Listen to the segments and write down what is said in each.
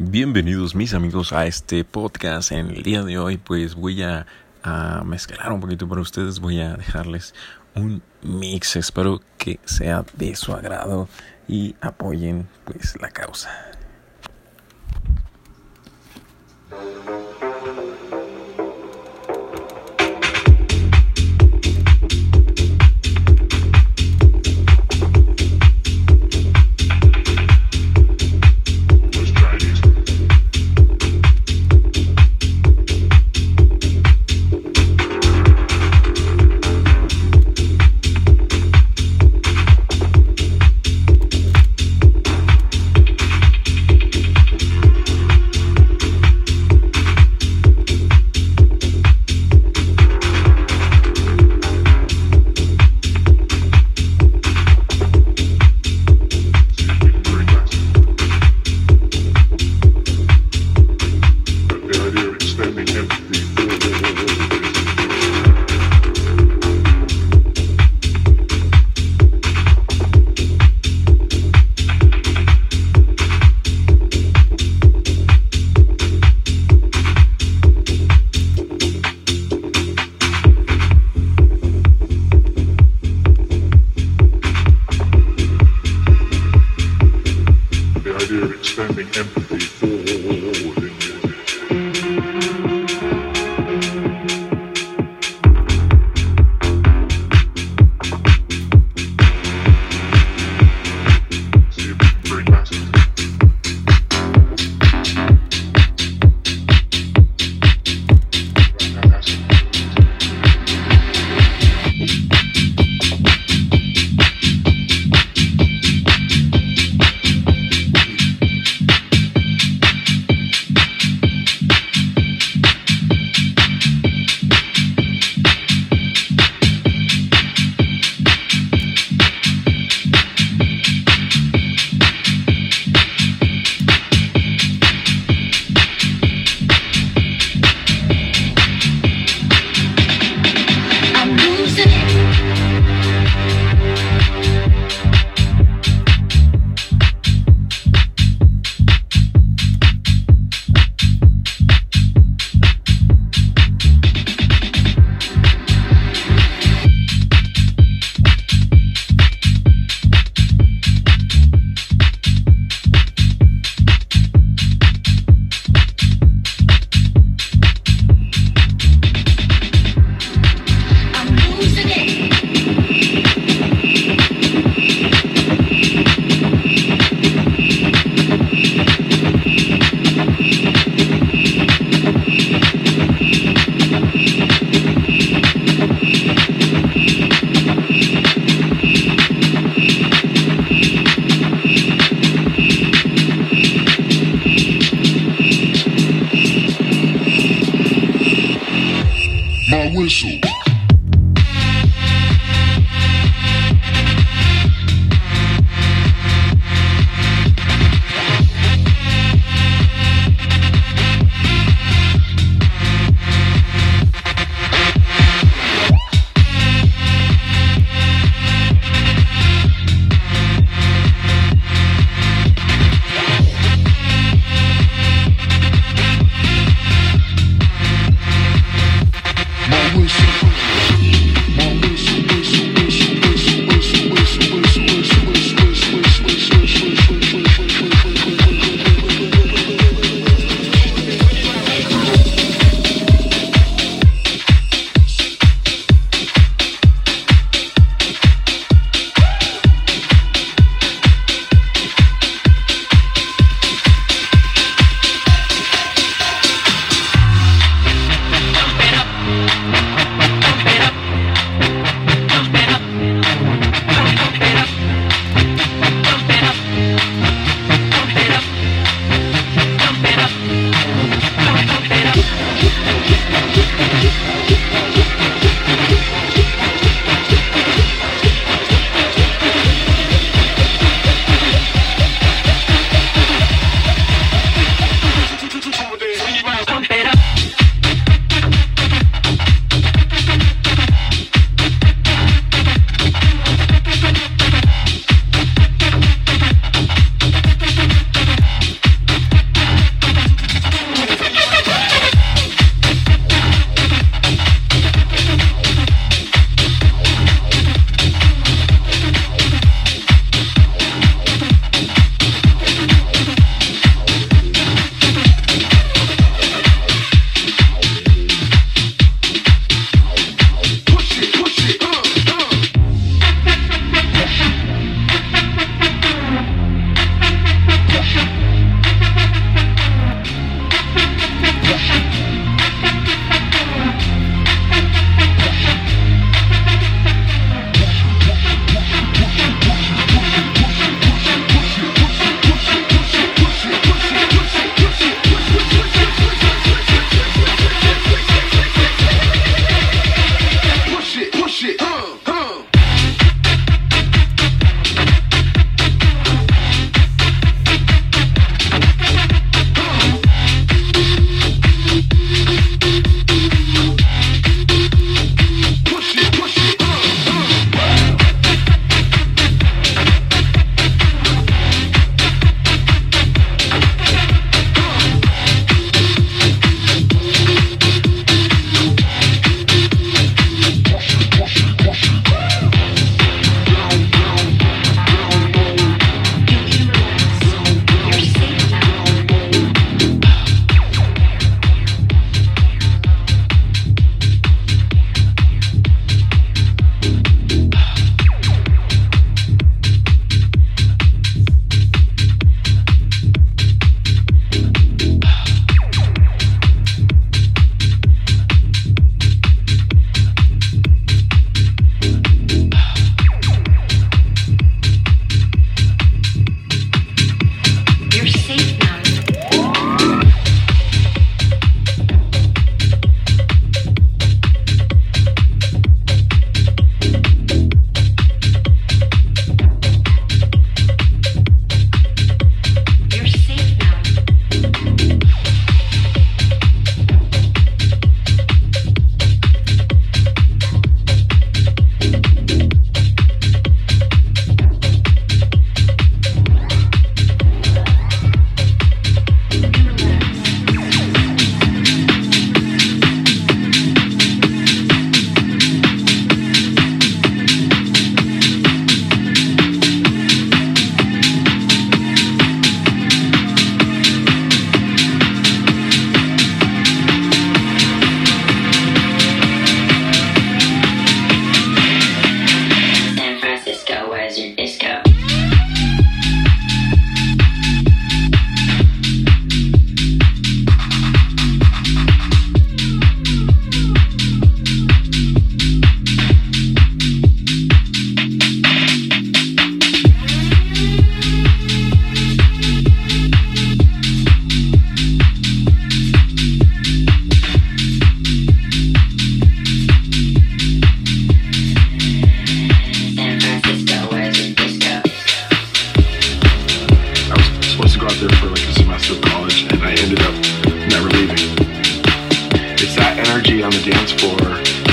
Bienvenidos mis amigos a este podcast. En el día de hoy pues voy a, mezclar un poquito para ustedes. Voy a dejarles un mix. Espero que sea de su agrado y apoyen pues la causa. Sending empathy. for My whistle.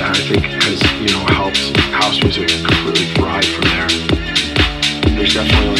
that I think has, you know, helped house music completely thrive from there. There's definitely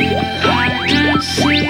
I can see.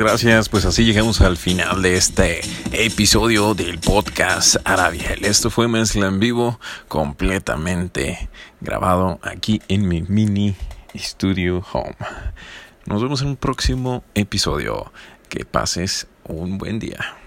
Gracias. Pues así llegamos al final de este episodio del podcast Arabiel. Esto fue mezcla en vivo, completamente grabado aquí en mi mini studio home. Nos vemos en un próximo episodio. Que pases un buen día.